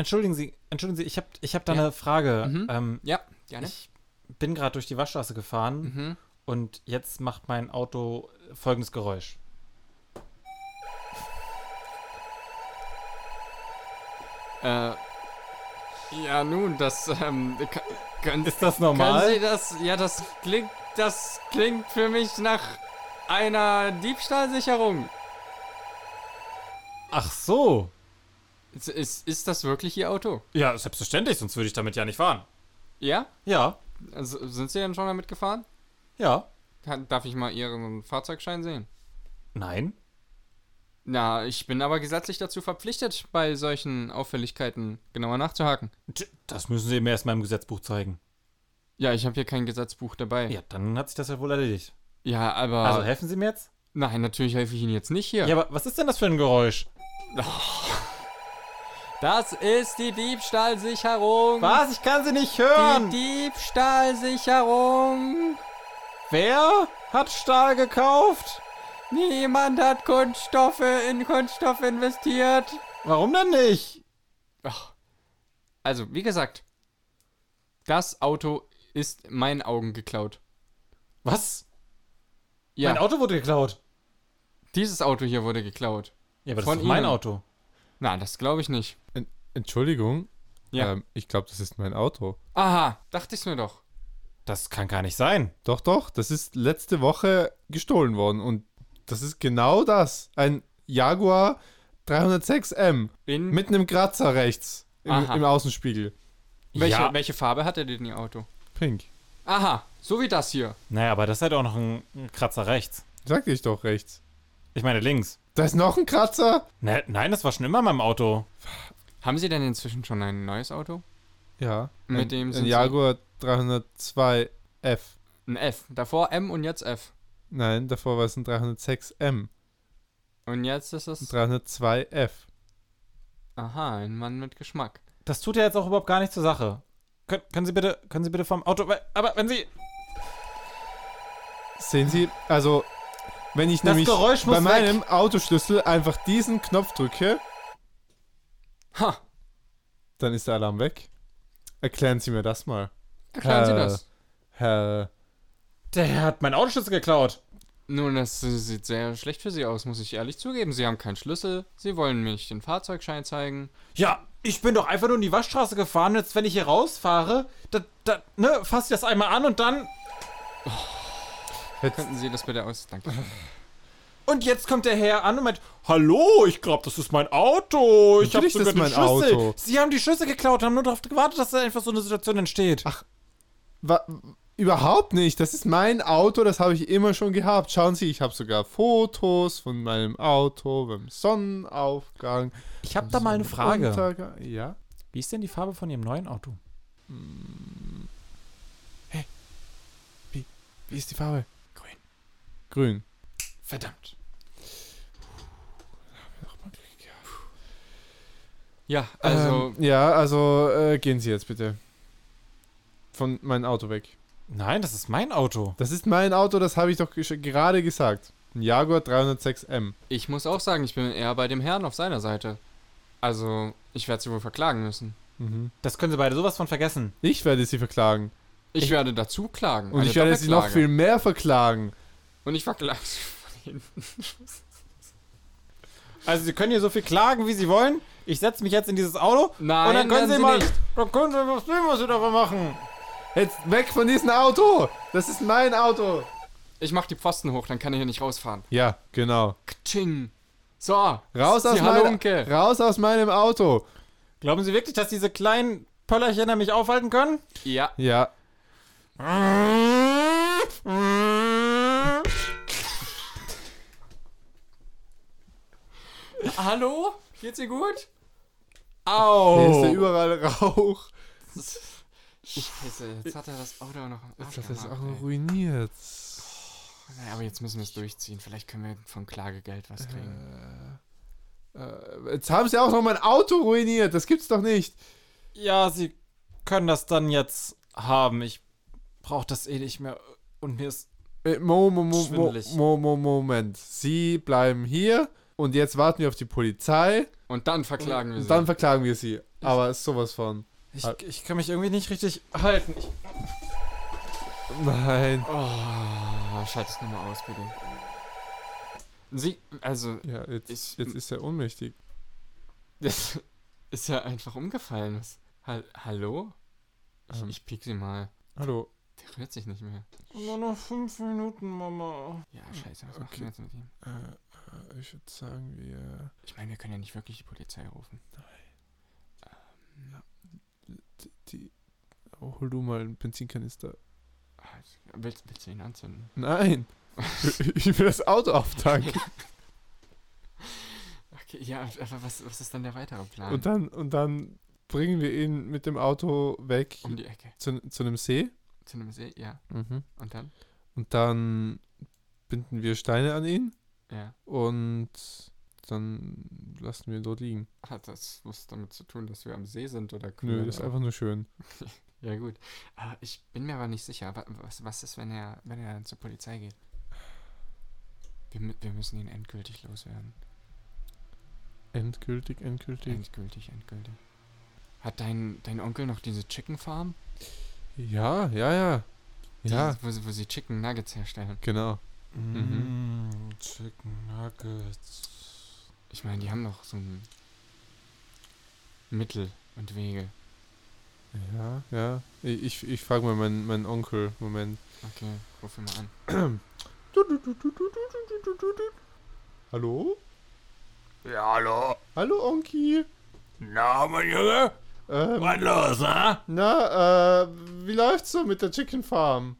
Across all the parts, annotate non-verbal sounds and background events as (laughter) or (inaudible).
entschuldigen Sie, entschuldigen Sie, ich habe ich hab da Ja. eine Frage. Mhm. Ähm, Ja, gerne. ich bin gerade durch die Waschstraße gefahren Mhm. und jetzt macht mein Auto folgendes Geräusch. Äh, ja, nun, das, ähm, können, Ist das können normal? Sie das, ja, das klingt, das klingt für mich nach einer Diebstahlsicherung. Ach so. Ist, ist, ist das wirklich Ihr Auto? Ja, selbstverständlich, sonst würde ich damit ja nicht fahren. Ja? Ja, Also, sind Sie denn schon damit gefahren? ja. Kann, darf ich mal Ihren Fahrzeugschein sehen? Nein. Na, ich bin aber gesetzlich dazu verpflichtet, bei solchen Auffälligkeiten genauer nachzuhaken. Das müssen Sie mir erst mal im Gesetzbuch zeigen. Ja, ich habe hier kein Gesetzbuch dabei. Ja, dann hat sich das ja wohl erledigt. Ja, aber. Also helfen Sie mir jetzt? nein, natürlich helfe ich Ihnen jetzt nicht hier. Ja, aber was ist denn das für ein Geräusch? (laughs) Das ist die Diebstahlsicherung. Was? Ich kann Sie nicht Die hören. Diebstahlsicherung. Wer hat Stahl gekauft? Niemand hat Kunststoffe in Kunststoff investiert. Warum denn nicht? Ach. Also, wie gesagt, das Auto ist meinen Augen geklaut. Was? Ja, Mein Auto wurde geklaut. dieses Auto hier wurde geklaut. Ja, aber das Von ist mein Ihnen. Auto. Na, das glaube ich nicht. En Entschuldigung. Ja. Ähm, ich glaube, das ist mein Auto. Aha, dachte ich's mir doch. Das kann gar nicht sein. Doch, doch, das ist letzte Woche gestohlen worden und das ist genau das. Ein Jaguar 306M In mit einem Kratzer rechts im, im Außenspiegel. welche, Ja. welche Farbe hatte denn Ihr Auto? Pink. Aha, so wie das hier. Naja, aber das hat auch noch einen Kratzer rechts. Sagte ich doch rechts. Ich meine links. Da ist noch ein Kratzer? Ne, nein, das war schon immer in meinem Auto. Haben Sie denn inzwischen schon ein neues Auto? Ja. Mit ein, dem sind ein Jaguar 302F. Ein F. Davor M und jetzt F. Nein, davor war es ein 306M. Und jetzt ist es. Ein 302F. Aha, ein Mann mit Geschmack. Das tut ja jetzt auch überhaupt gar nicht zur Sache. Können, können Sie bitte, können Sie bitte vom Auto, aber wenn Sie, Sehen Sie, also, wenn ich Das nämlich Geräusch bei weg. meinem Autoschlüssel einfach diesen Knopf drücke, Ha! dann ist der Alarm weg. Erklären Sie mir das mal. Erklären Sie Äh, das. Herr. der hat meinen Autoschlüssel geklaut. Nun, das sieht sehr schlecht für Sie aus, muss ich ehrlich zugeben. Sie haben keinen Schlüssel. Sie wollen mir nicht den Fahrzeugschein zeigen. Ja, ich bin doch einfach nur in die Waschstraße gefahren. Jetzt, wenn ich hier rausfahre, da, da, ne, fass ich das einmal an und dann. Jetzt, Könnten Sie das bitte aus? Danke. (laughs) Und jetzt kommt der Herr an und meint: Hallo, ich glaube, das ist mein Auto. Ich habe sogar das ist den mein Schlüssel. Auto. Sie haben die Schlüssel geklaut, haben nur darauf gewartet, dass da einfach so eine Situation entsteht. Ach. wa, überhaupt nicht. Das ist mein Auto, das habe ich immer schon gehabt. Schauen Sie, ich habe sogar Fotos von meinem Auto beim Sonnenaufgang. ich habe da mal eine Frage. Untergang. Ja. Wie ist denn die Farbe von Ihrem neuen Auto? Wie ist die Farbe? Grün. Verdammt. Ja, also. Ähm, ja, also äh, gehen Sie jetzt bitte. Von meinem Auto weg. Nein, das ist mein Auto. Das ist mein Auto, das habe ich doch gerade gesagt. Ein Jaguar 306M. Ich muss auch sagen, ich bin eher bei dem Herrn auf seiner Seite. Also, ich werde sie wohl verklagen müssen. Mhm. Das können Sie beide sowas von vergessen. Ich werde Sie verklagen. Ich, Ich- werde dazu klagen. Und eine ich werde Sie noch viel mehr verklagen. Und ich verklage sie von hinten. Also Sie können hier so viel klagen, wie Sie wollen. Ich setze mich jetzt in dieses Auto Nein, und dann können Sie Sie mal, nicht. dann können Sie was sehen, was Sie davon machen. Jetzt weg von diesem Auto! Das ist mein Auto! Ich mach die Pfosten hoch, dann kann er hier nicht rausfahren. Ja, genau. Kching. So. Raus aus, mein, raus aus meinem Auto! Glauben Sie wirklich, dass diese kleinen Pöllerchen mich aufhalten können? Ja. Ja. (laughs) Hallo? Geht's dir gut? Hier Au. ist ja überall Rauch. Scheiße, jetzt hat er das Auto noch Jetzt hat er noch ey. ruiniert. Naja, aber jetzt müssen wir es durchziehen. Vielleicht können wir von Klagegeld was kriegen. Äh, jetzt haben sie auch noch mein Auto ruiniert. Das gibt's doch nicht. Ja, Sie können das dann jetzt haben. Ich brauche das eh nicht mehr. Und mir ist... Äh, Mo, mo, mo, mo, Schwindelig. mo, mo, Moment. Sie bleiben hier und jetzt warten wir auf die Polizei Und dann verklagen wir sie. und dann verklagen wir sie. Aber ist sowas von. Ich, ich kann mich irgendwie nicht richtig halten. Ich, Nein. Oh, schalt es nochmal aus, bitte. Sie, also, Ja, jetzt, Ich- jetzt ist er ohnmächtig. (laughs) das ist ja einfach umgefallen. Was? Hall Hallo? Ich, Ähm. ich piek sie mal. Hallo. Der rührt sich nicht mehr. nur noch fünf Minuten, Mama. Ja, scheiße, was machen Okay. wir jetzt mit ihm? Äh, ich würde sagen, wir. Ich meine, wir können ja nicht wirklich die Polizei rufen. Die, die, oh, hol du mal einen Benzinkanister. Ah, Willst, willst du ihn anzünden? Nein! (laughs) ich will das Auto auftanken. (laughs) Okay, ja, aber was, was ist dann der weitere Plan? Und dann, und dann bringen wir ihn mit dem Auto weg um die Ecke. zu, zu einem See. Zu einem See, ja. Mhm. Und dann? Und dann binden wir Steine an ihn Ja. und dann lassen wir ihn dort liegen. Hat das was damit zu tun, dass wir am See sind oder Nö, das ist einfach nur schön. (laughs) Ja, gut. Ich bin mir aber nicht sicher. Wa- Was, was ist, wenn er, wenn er zur Polizei geht? Wir, wir müssen ihn endgültig loswerden. Endgültig, endgültig. Endgültig, endgültig. Hat dein, dein Onkel noch diese Chicken Farm? Ja, ja, ja. Die, Ja, Wo, sie- wo sie Chicken Nuggets herstellen. genau. Mm, Chicken Nuggets. Ich meine, die haben doch so ein Mittel und Wege. Ja, ja. Ich, ich, ich frage mal meinen, meinen Onkel. Moment. Okay, ruf ihn mal an. Hallo? Ja, hallo. Hallo, Onki. Na, mein Junge? Ähm, Was los, ha? na, äh, wie läuft's so mit der Chicken Farm?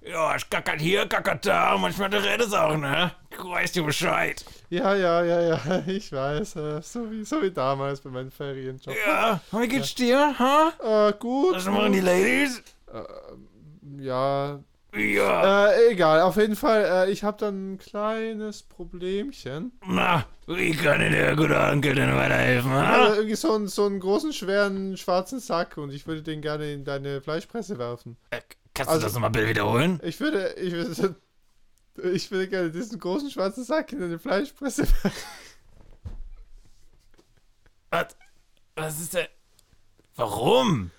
Ja, ich kackert hier, kackert da. Manchmal du redest auch, ne? Du weißt ja Bescheid. Ja, ja, ja, ja, (laughs) ich weiß. Äh, so, wie, so wie damals bei meinem Ferienjob. Ja, wie geht's dir, ha? Äh, gut. Was machen die Ladies? Äh, ja, Ja. äh, egal. Auf jeden Fall, äh, ich habe dann ein kleines Problemchen. Na, wie kann dir der gute Onkel denn weiterhelfen, Also ha? irgendwie so, einen- so einen großen, schweren, schwarzen Sack und ich würde den gerne in deine Fleischpresse werfen. Äh, Kannst Also- du das nochmal bitte wiederholen? Ich würde, ich würde, ich würde gerne diesen großen, schwarzen Sack in deine Fleischpresse. Was? Was ist denn? Warum?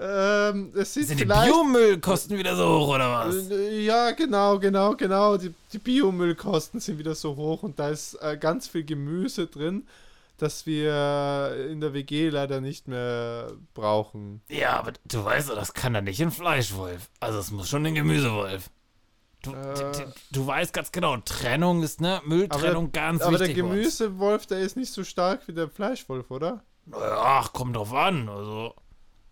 Ähm, es sieht Sind die. Biomüllkosten wieder so hoch, oder was? Äh, Ja, genau, genau, genau. Die, die Biomüllkosten sind wieder so hoch und da ist äh, ganz viel Gemüse drin, das wir in der WG leider nicht mehr brauchen. Ja, aber du weißt doch, das kann doch nicht ein Fleischwolf. Also es muss schon ein Gemüsewolf. Du, Äh. du weißt ganz genau, Trennung ist, ne? Mülltrennung ganz Aber der wichtig. bei uns. Gemüsewolf, der ist nicht so stark wie der Fleischwolf, oder? Naja, Ach, kommt drauf an. Also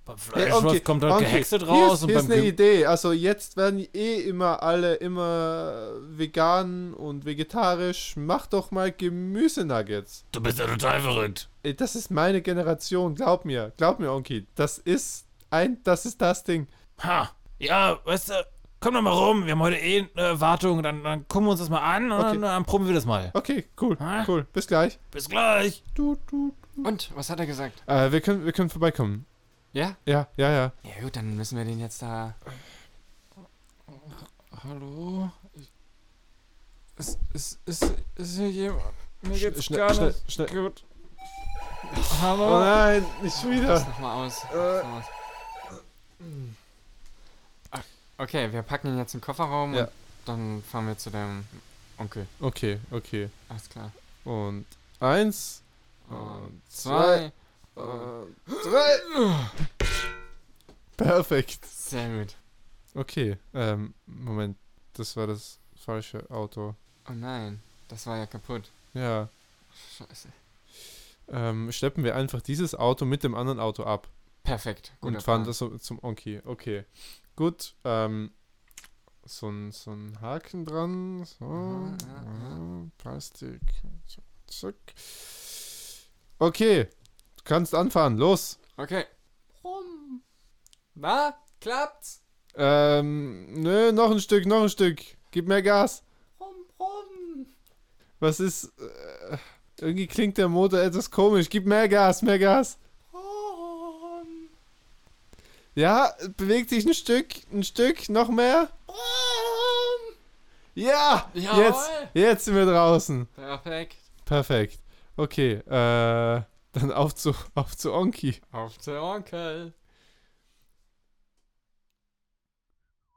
beim Ja, Fleischwolf okay, kommt halt okay. gehäckselt Hier raus ist, und hier ist eine Gem Idee. Also jetzt werden eh immer alle immer vegan und vegetarisch. Mach doch mal Gemüsenuggets. Du bist ja total verrückt. Ey, Das ist meine Generation, glaub mir. Glaub mir, Onki. Das ist ein, das ist das Ding. Ha. Ja, weißt du, komm doch mal rum. Wir haben heute eh eine Wartung. Dann, dann gucken wir uns das mal an und Okay. dann, dann probieren wir das mal. Okay, cool, Hä? cool. Bis gleich. Bis gleich. Du, du. Und, was hat er gesagt? Äh, wir können, wir können vorbeikommen. Ja? Ja, ja, ja. Ja gut, dann müssen wir den jetzt da... Hallo? Ist, ist, ist, ist hier jemand? Mir geht's Schnell, gar schnell, nicht schnell. gut. Oh Hallo? nein, nicht schon wieder. nochmal aus. Äh. Noch aus. Ah, Okay, wir packen ihn jetzt in den Kofferraum Ja. und dann fahren wir zu deinem Onkel. Okay, okay. Alles klar. Und eins. Und zwei. Und drei. Perfekt. Sehr gut. Okay, ähm, Moment. Das war das falsche Auto. Oh nein, das war ja kaputt. Ja. Scheiße. Ähm, schleppen wir einfach dieses Auto mit dem anderen Auto ab. Perfekt. Guter und fahren Plan. das so zum Onki. Okay. Gut. Ähm, so ein, so ein Haken dran. So. Aha, ja, ja, Plastik. Zack, zack. Okay. Du kannst anfahren. Los. Okay. Rum. Na, klappt's? Ähm, nö, noch ein Stück, noch ein Stück. Gib mehr Gas. Rum, rum. Was ist. Äh, irgendwie klingt der Motor etwas komisch. Gib mehr Gas, mehr Gas. Rum. Ja, bewegt sich ein Stück, ein Stück, noch mehr. Ja, Jawohl. jetzt, jetzt sind wir draußen. Perfekt. Perfekt. Okay, äh, Dann auf zu, auf zu Onki. Auf der Onkel.